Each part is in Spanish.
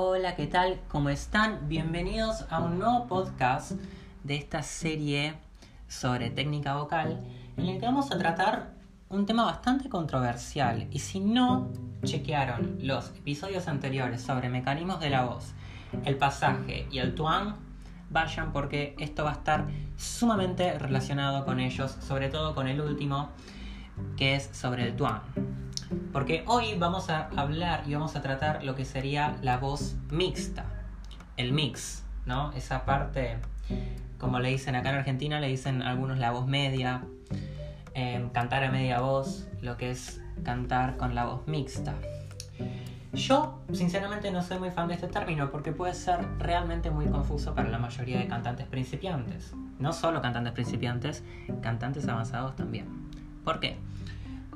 Hola, ¿qué tal? ¿Cómo están? Bienvenidos a un nuevo podcast de esta serie sobre técnica vocal en el que vamos a tratar un tema bastante controversial y si no chequearon los episodios anteriores sobre mecanismos de la voz, el pasaje y el tuang, vayan porque esto va a estar sumamente relacionado con ellos, sobre todo con el último que es sobre el tuang. Porque hoy vamos a hablar y vamos a tratar lo que sería la voz mixta, el mix, ¿no? Esa parte, como le dicen acá en Argentina, le dicen algunos la voz media, em, cantar a media voz, lo que es cantar con la voz mixta. Yo, sinceramente, no soy muy fan de este término porque puede ser realmente muy confuso para la mayoría de cantantes principiantes. No solo cantantes principiantes, cantantes avanzados también. ¿Por qué?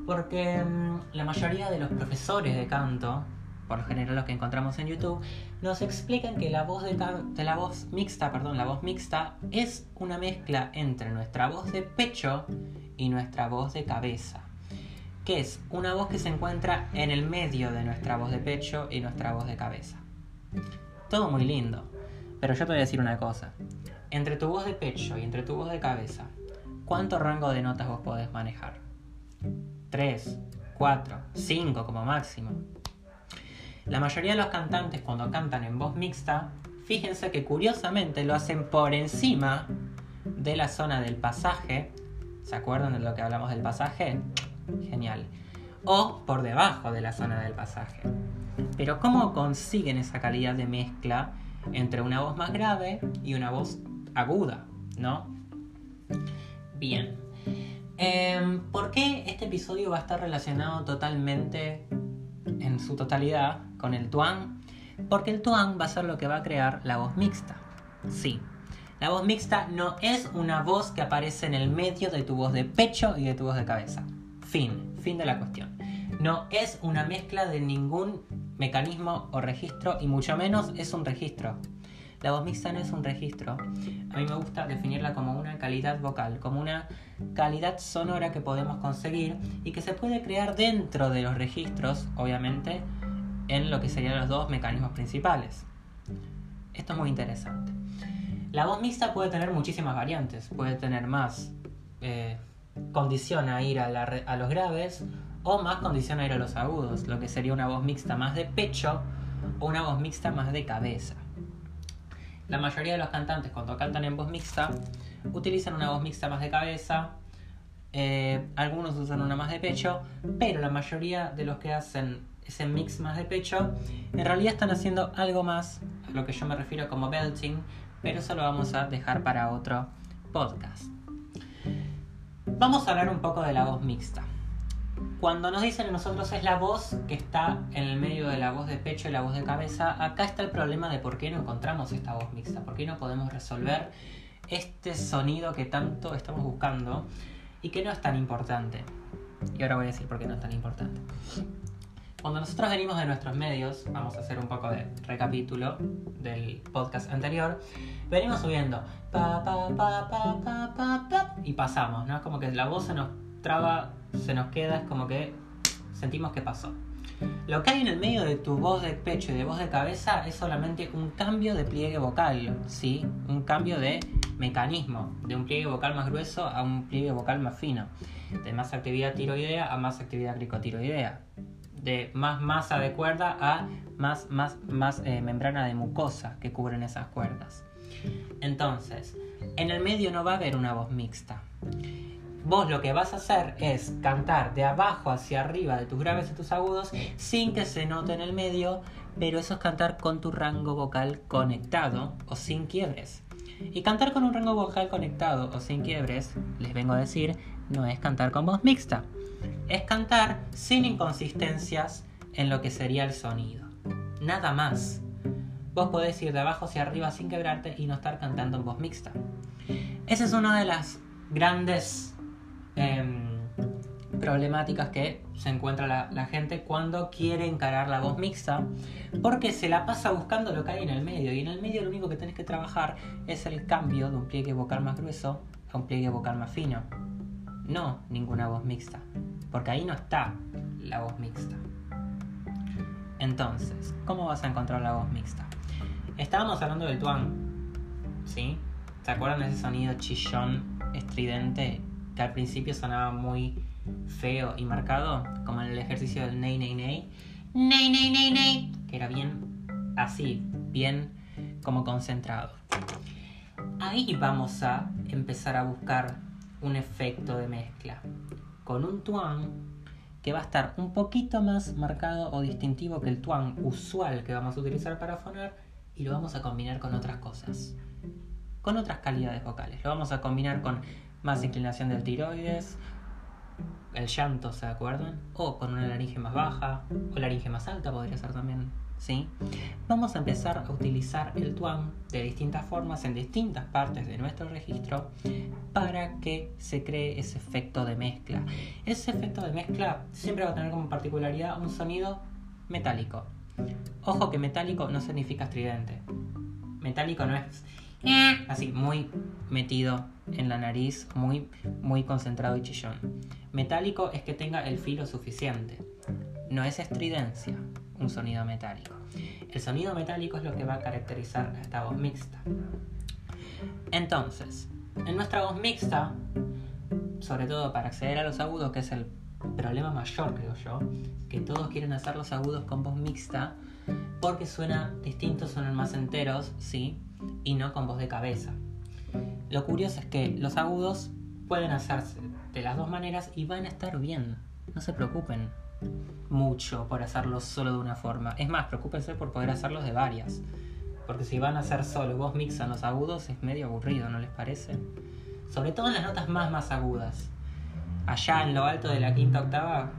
Porque mm, la mayoría de los profesores de canto, por lo general los que encontramos en YouTube, nos explican que la voz de, la voz mixta, perdón, la voz mixta es una mezcla entre nuestra voz de pecho y nuestra voz de cabeza. Que es una voz que se encuentra en el medio de nuestra voz de pecho y nuestra voz de cabeza. Todo muy lindo. Pero yo te voy a decir una cosa. Entre tu voz de pecho y entre tu voz de cabeza, ¿cuánto rango de notas vos podés manejar? 3, 4, 5 como máximo. La mayoría de los cantantes cuando cantan en voz mixta, fíjense que curiosamente lo hacen por encima de la zona del pasaje. ¿Se acuerdan de lo que hablamos del pasaje? Genial. O por debajo de la zona del pasaje. Pero ¿cómo consiguen esa calidad de mezcla entre una voz más grave y una voz aguda? ¿No? Bien. Eh, ¿Por qué este episodio va a estar relacionado totalmente, en su totalidad, con el tuang? Porque el tuang va a ser lo que va a crear la voz mixta. Sí, la voz mixta no es una voz que aparece en el medio de tu voz de pecho y de tu voz de cabeza. Fin, fin de la cuestión. No es una mezcla de ningún mecanismo o registro y mucho menos es un registro. La voz mixta no es un registro. A mí me gusta definirla como una calidad vocal, como una calidad sonora que podemos conseguir y que se puede crear dentro de los registros, obviamente, en lo que serían los dos mecanismos principales. Esto es muy interesante. La voz mixta puede tener muchísimas variantes. Puede tener más eh, condición a ir a, a los graves o más condición a ir a los agudos, lo que sería una voz mixta más de pecho o una voz mixta más de cabeza. La mayoría de los cantantes cuando cantan en voz mixta utilizan una voz mixta más de cabeza, eh, algunos usan una más de pecho, pero la mayoría de los que hacen ese mix más de pecho en realidad están haciendo algo más a lo que yo me refiero como belting, pero eso lo vamos a dejar para otro podcast. Vamos a hablar un poco de la voz mixta. Cuando nos dicen a nosotros es la voz que está en el medio de la voz de pecho y la voz de cabeza, acá está el problema de por qué no encontramos esta voz mixta, por qué no podemos resolver este sonido que tanto estamos buscando y que no es tan importante. Y ahora voy a decir por qué no es tan importante. Cuando nosotros venimos de nuestros medios, vamos a hacer un poco de recapítulo del podcast anterior, venimos subiendo pa, pa, pa, pa, pa, pa, pa, y pasamos, ¿no? Es como que la voz se nos traba se nos queda, es como que sentimos que pasó. Lo que hay en el medio de tu voz de pecho y de voz de cabeza es solamente un cambio de pliegue vocal, ¿sí? Un cambio de mecanismo, de un pliegue vocal más grueso a un pliegue vocal más fino, de más actividad tiroidea a más actividad cricotiroidea, de más masa de cuerda a más, más, más eh, membrana de mucosa que cubren esas cuerdas. Entonces, en el medio no va a haber una voz mixta vos lo que vas a hacer es cantar de abajo hacia arriba de tus graves y tus agudos sin que se note en el medio, pero eso es cantar con tu rango vocal conectado o sin quiebres. Y cantar con un rango vocal conectado o sin quiebres, les vengo a decir, no es cantar con voz mixta. Es cantar sin inconsistencias en lo que sería el sonido. Nada más. Vos podés ir de abajo hacia arriba sin quebrarte y no estar cantando en voz mixta. Esa es una de las grandes Em, problemáticas que se encuentra la, gente cuando quiere encarar la voz mixta, porque se la pasa buscando lo que hay en el medio, y en el medio lo único que tenés que trabajar es el cambio de un pliegue vocal más grueso a un pliegue vocal más fino. No ninguna voz mixta, porque ahí no está la voz mixta. Entonces, ¿cómo vas a encontrar la voz mixta? Estábamos hablando del tuan, ¿sí? ¿Se acuerdan de ese sonido chillón, estridente, que al principio sonaba muy feo y marcado? Como en el ejercicio del ney, ney, ney. Ney, ney, ney, ney. Que era bien así, bien como concentrado. Ahí vamos a empezar a buscar un efecto de mezcla. Con un tuan que va a estar un poquito más marcado o distintivo que el tuan usual que vamos a utilizar para fonar y lo vamos a combinar con otras cosas con otras calidades vocales. Lo vamos a combinar con más inclinación del tiroides, el llanto, ¿se acuerdan? O con una laringe más baja, o laringe más alta podría ser también, ¿sí? Vamos a empezar a utilizar el tuang de distintas formas en distintas partes de nuestro registro para que se cree ese efecto de mezcla. Ese efecto de mezcla siempre va a tener como particularidad un sonido metálico. Ojo que metálico no significa estridente. Metálico no es Así, muy metido en la nariz, muy, muy concentrado y chillón. Metálico es que tenga el filo suficiente. No es estridencia, un sonido metálico. El sonido metálico es lo que va a caracterizar a esta voz mixta. Entonces, en nuestra voz mixta, sobre todo para acceder a los agudos, que es el problema mayor, creo yo, que todos quieren hacer los agudos con voz mixta, porque suena distinto, suenan más enteros, sí, y no con voz de cabeza. Lo curioso es que los agudos pueden hacerse de las dos maneras y van a estar bien. No se preocupen mucho por hacerlos solo de una forma. Es más, preocúpense por poder hacerlos de varias. Porque si van a hacer solo voz mixta en los agudos es medio aburrido, ¿no les parece? Sobre todo en las notas más más agudas. Allá en lo alto de la quinta octava,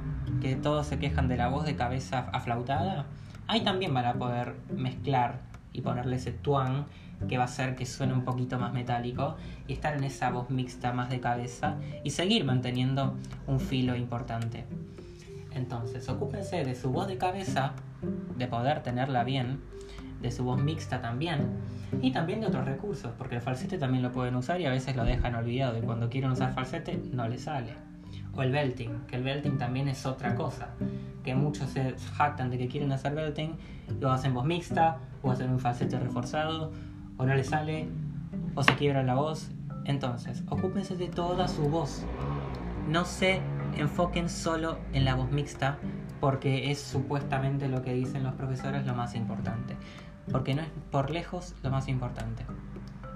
que todos se quejan de la voz de cabeza aflautada, ahí también van a poder mezclar y ponerle ese tuan que va a hacer que suene un poquito más metálico y estar en esa voz mixta más de cabeza y seguir manteniendo un filo importante. Entonces, ocúpense de su voz de cabeza, de poder tenerla bien, de su voz mixta también, y también de otros recursos, porque el falsete también lo pueden usar y a veces lo dejan olvidado y cuando quieren usar falsete no les sale. O el belting, que el belting también es otra cosa, que muchos se jactan de que quieren hacer belting, lo hacen voz mixta, o hacen un falsete reforzado, o no le sale, o se quiebra la voz. Entonces, ocúpense de toda su voz. No se enfoquen solo en la voz mixta, porque es supuestamente lo que dicen los profesores lo más importante. Porque no es por lejos lo más importante.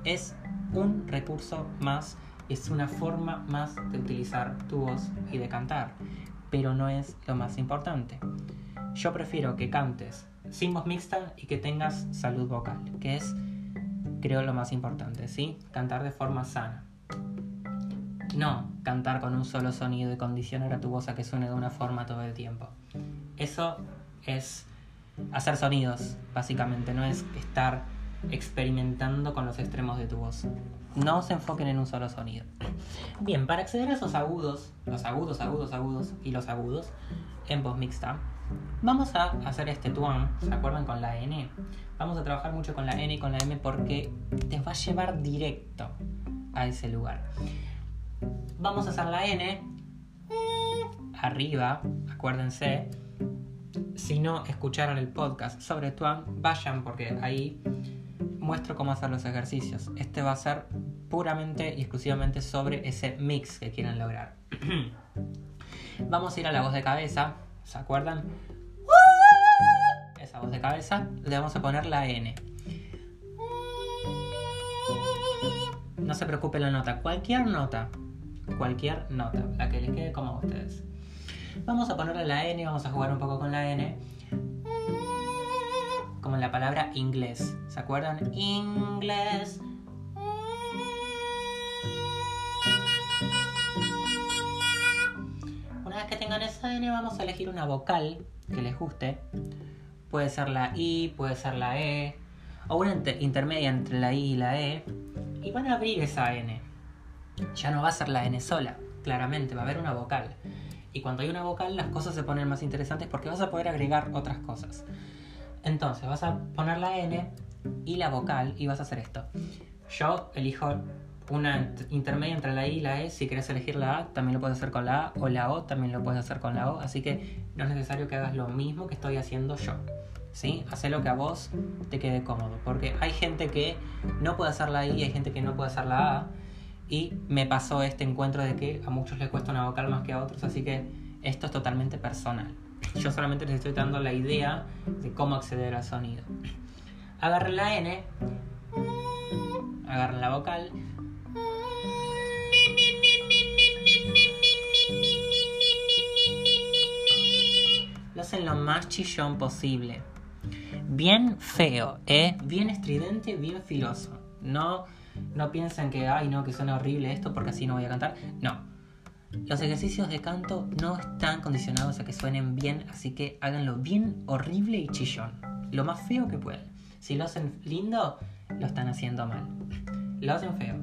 Es un recurso más, es una forma más de utilizar tu voz y de cantar, pero no es lo más importante. Yo prefiero que cantes sin voz mixta y que tengas salud vocal, que es creo lo más importante, ¿sí? Cantar de forma sana. No cantar con un solo sonido y condicionar a tu voz a que suene de una forma todo el tiempo. Eso es hacer sonidos, básicamente, no es estar experimentando con los extremos de tu voz. No se enfoquen en un solo sonido. Bien, para acceder a esos agudos, los agudos, agudos, agudos y los agudos en voz mixta, vamos a hacer este tuan, ¿se acuerdan con la N? Vamos a trabajar mucho con la N y con la M porque te va a llevar directo a ese lugar. Vamos a hacer la N arriba, acuérdense. Si no escucharon el podcast sobre Tuan, vayan porque ahí muestro cómo hacer los ejercicios. Este va a ser puramente y exclusivamente sobre ese mix que quieren lograr. Vamos a ir a la voz de cabeza, ¿se acuerdan? Esa voz de cabeza, le vamos a poner la N. No se preocupe la nota, cualquier nota, cualquier nota, la que les quede como a ustedes. Vamos a ponerle la N, vamos a jugar un poco con la N. Como en la palabra inglés. ¿Se acuerdan? Inglés. Que tengan esa N, vamos a elegir una vocal que les guste. Puede ser la I, puede ser la E, o una intermedia entre la I y la E. Y van a abrir esa N. Ya no va a ser la N sola, claramente, va a haber una vocal. Y cuando hay una vocal las cosas se ponen más interesantes porque vas a poder agregar otras cosas. Entonces vas a poner la N y la vocal y vas a hacer esto. Yo elijo una intermedia entre la I y la E. Si quieres elegir la A, también lo puedes hacer con la A, o la O también lo puedes hacer con la O. Así que no es necesario que hagas lo mismo que estoy haciendo yo. ¿Sí? Haz lo que a vos te quede cómodo. Porque hay gente que no puede hacer la I, hay gente que no puede hacer la A. Y me pasó este encuentro de que a muchos les cuesta una vocal más que a otros, así que esto es totalmente personal. Yo solamente les estoy dando la idea de cómo acceder al sonido. Agarren la N, agarren la vocal. Más chillón posible. Bien feo, ¿eh? Bien estridente, bien filoso. No, no piensen que, ay, no, que suena horrible esto porque así no voy a cantar. No. Los ejercicios de canto no están condicionados a que suenen bien, así que háganlo bien horrible y chillón. Lo más feo que puedan. Si lo hacen lindo, lo están haciendo mal. Lo hacen feo.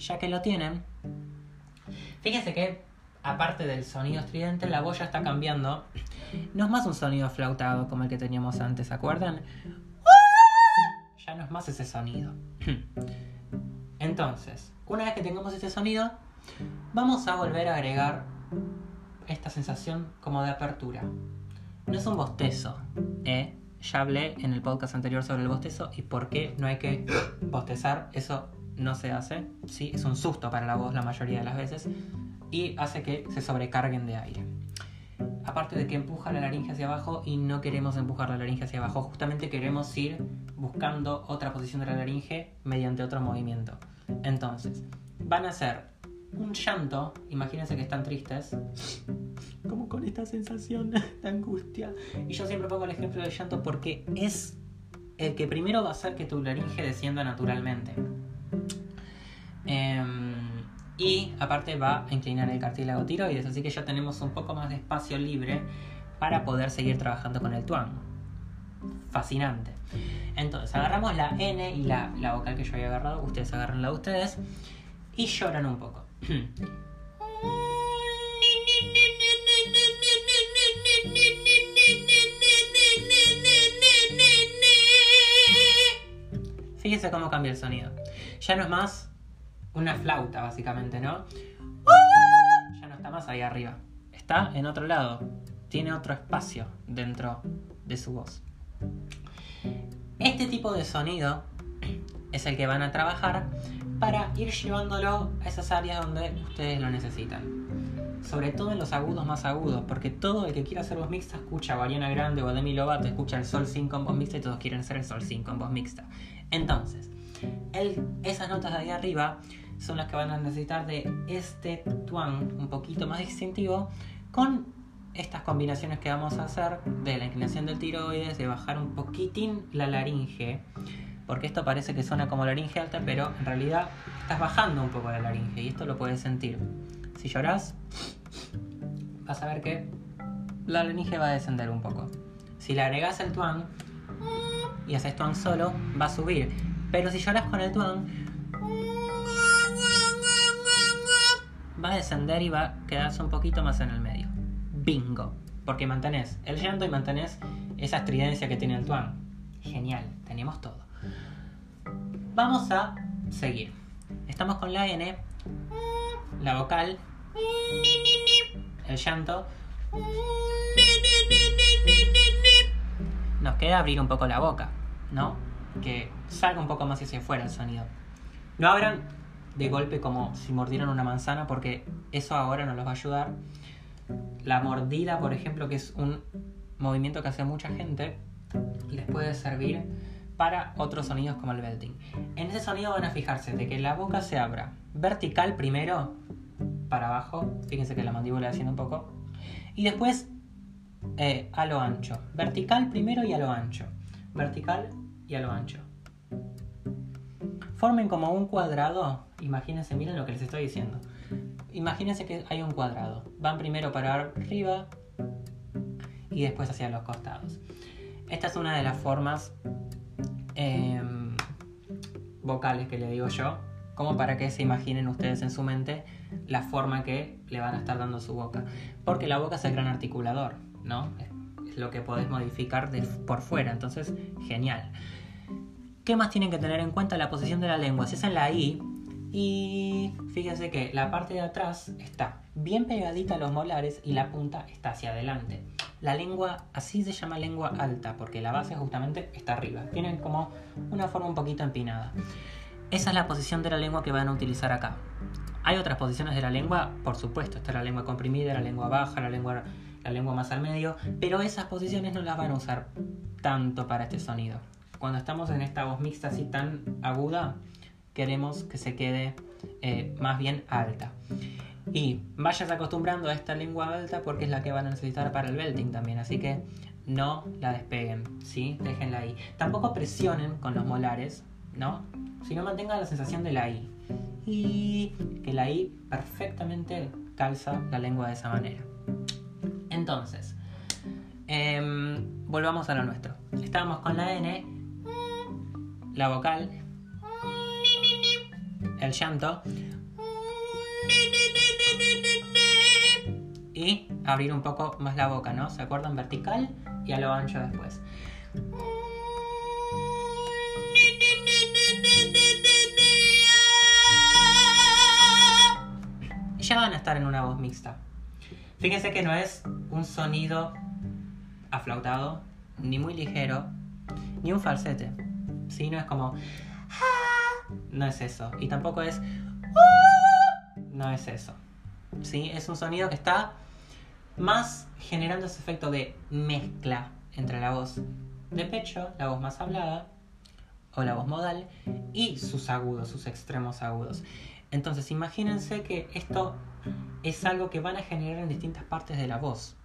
Ya que lo tienen, fíjense que aparte del sonido estridente, la voz ya está cambiando. No es más un sonido flautado como el que teníamos antes, ¿se acuerdan? Ya no es más ese sonido. Entonces, una vez que tengamos ese sonido, vamos a volver a agregar esta sensación como de apertura. No es un bostezo, ¿eh? Ya hablé en el podcast anterior sobre el bostezo y por qué no hay que bostezar. Eso no se hace. Sí, es un susto para la voz la mayoría de las veces y hace que se sobrecarguen de aire. Aparte de que empuja la laringe hacia abajo y no queremos empujar la laringe hacia abajo, justamente queremos ir buscando otra posición de la laringe mediante otro movimiento. Entonces, van a hacer un llanto, imagínense que están tristes, como con esta sensación de angustia. Y yo siempre pongo el ejemplo del llanto porque es el que primero va a hacer que tu laringe descienda naturalmente. Em, y aparte va a inclinar el cartílago tiroides, así que ya tenemos un poco más de espacio libre para poder seguir trabajando con el tuang. Fascinante. Entonces, agarramos la N y la, la vocal que yo había agarrado, ustedes agarran la de ustedes y lloran un poco. Fíjense cómo cambia el sonido. Ya no es más una flauta, básicamente, ¿no? Ya no está más ahí arriba. Está en otro lado. Tiene otro espacio dentro de su voz. Este tipo de sonido es el que van a trabajar para ir llevándolo a esas áreas donde ustedes lo necesitan. Sobre todo en los agudos más agudos, porque todo el que quiera hacer voz mixta escucha a Variana Grande o a Demi Lovato, escucha el Sol 5 en voz mixta y todos quieren hacer el Sol 5 en voz mixta. Entonces, esas notas de ahí arriba son las que van a necesitar de este twang un poquito más distintivo con estas combinaciones que vamos a hacer de la inclinación del tiroides, de bajar un poquitín la laringe, porque esto parece que suena como laringe alta, pero en realidad estás bajando un poco la laringe y esto lo puedes sentir. Si lloras, vas a ver que la laringe va a descender un poco. Si le agregas el twang y haces twang solo, va a subir. Pero si lloras con el twang, va a descender y va a quedarse un poquito más en el medio. Bingo. Porque mantenés el llanto y mantenés esa estridencia que tiene el tuan. Genial, tenemos todo. Vamos a seguir. Estamos con la N, la vocal, el llanto. Nos queda abrir un poco la boca, ¿no? Que salga un poco más hacia afuera el sonido. No abran de golpe como si mordieran una manzana porque eso ahora no los va a ayudar. La mordida, por ejemplo, que es un movimiento que hace mucha gente, les puede servir para otros sonidos como el belting. En ese sonido van a fijarse de que la boca se abra vertical primero, para abajo, fíjense que la mandíbula haciendo un poco, y después eh, a lo ancho. Vertical primero y a lo ancho. Vertical y a lo ancho. Formen como un cuadrado Imagínense, miren lo que les estoy diciendo. Imagínense que hay un cuadrado. Van primero para arriba y después hacia los costados. Esta es una de las formas em, vocales que le digo yo, como para que se imaginen ustedes en su mente la forma que le van a estar dando su boca. Porque la boca es el gran articulador, ¿no? es lo que podés modificar por fuera. Entonces, genial. ¿Qué más tienen que tener en cuenta? La posición de la lengua. Si es en la I, y fíjense que la parte de atrás está bien pegadita a los molares y la punta está hacia adelante. La lengua así se llama lengua alta porque la base justamente está arriba. Tienen como una forma un poquito empinada. Esa es la posición de la lengua que van a utilizar acá. Hay otras posiciones de la lengua, por supuesto, está la lengua comprimida, la lengua baja, la lengua, la lengua más al medio, pero esas posiciones no las van a usar tanto para este sonido. Cuando estamos en esta voz mixta así tan aguda, queremos que se quede eh, más bien alta. Y vayas acostumbrando a esta lengua alta porque es la que van a necesitar para el belting también, así que no la despeguen, ¿sí? Déjenla ahí. Tampoco presionen con los molares, ¿no? Sino mantengan la sensación de la I. Y que la I perfectamente calza la lengua de esa manera. Entonces, em, volvamos a lo nuestro. Estábamos con la N, la vocal, el llanto y abrir un poco más la boca, ¿no? ¿Se acuerdan? Vertical y a lo ancho después. Ya van a estar en una voz mixta. Fíjense que no es un sonido aflautado, ni muy ligero, ni un falsete. ¿Sí? No es como no es eso. Y tampoco es... No es eso. ¿Sí? Es un sonido que está más generando ese efecto de mezcla entre la voz de pecho, la voz más hablada o la voz modal y sus agudos, sus extremos agudos. Entonces imagínense que esto es algo que van a generar en distintas partes de la voz.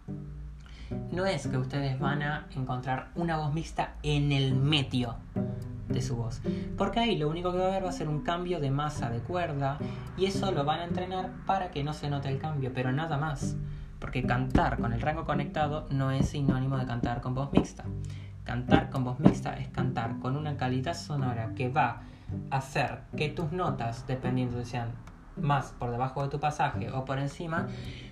No es que ustedes van a encontrar una voz mixta en el medio de su voz. Porque ahí lo único que va a haber va a ser un cambio de masa de cuerda y eso lo van a entrenar para que no se note el cambio, pero nada más. Porque cantar con el rango conectado no es sinónimo de cantar con voz mixta. Cantar con voz mixta es cantar con una calidad sonora que va a hacer que tus notas, dependiendo de sean más por debajo de tu pasaje o por encima,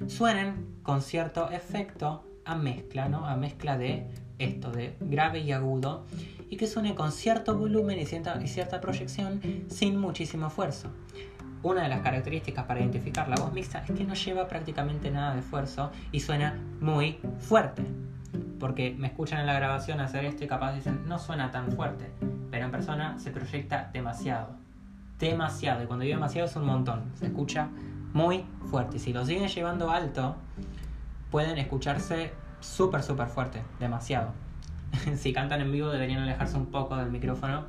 suenen con cierto efecto a mezcla, ¿no? A mezcla de esto, de grave y agudo y que suene con cierto volumen y cierta, y cierta proyección sin muchísimo esfuerzo. Una de las características para identificar la voz mixta es que no lleva prácticamente nada de esfuerzo y suena muy fuerte. Porque me escuchan en la grabación hacer esto y capaz dicen, no suena tan fuerte, pero en persona se proyecta demasiado. Demasiado. Y cuando digo demasiado es un montón. Se escucha muy fuerte. Y si lo siguen llevando alto, pueden escucharse súper, súper fuerte. Demasiado. si cantan en vivo deberían alejarse un poco del micrófono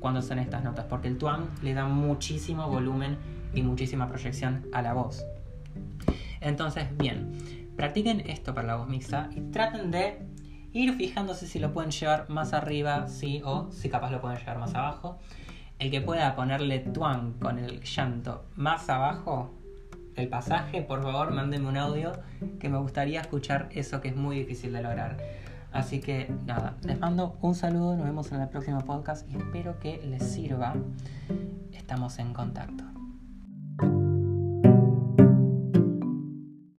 cuando son estas notas, porque el twang le da muchísimo volumen y muchísima proyección a la voz. Entonces, bien, practiquen esto para la voz mixta y traten de ir fijándose si lo pueden llevar más arriba, sí, o si capaz lo pueden llevar más abajo. El que pueda ponerle twang con el llanto más abajo el pasaje, por favor, mándenme un audio que me gustaría escuchar eso que es muy difícil de lograr. Así que nada, les mando un saludo, nos vemos en el próximo podcast y espero que les sirva. Estamos en contacto.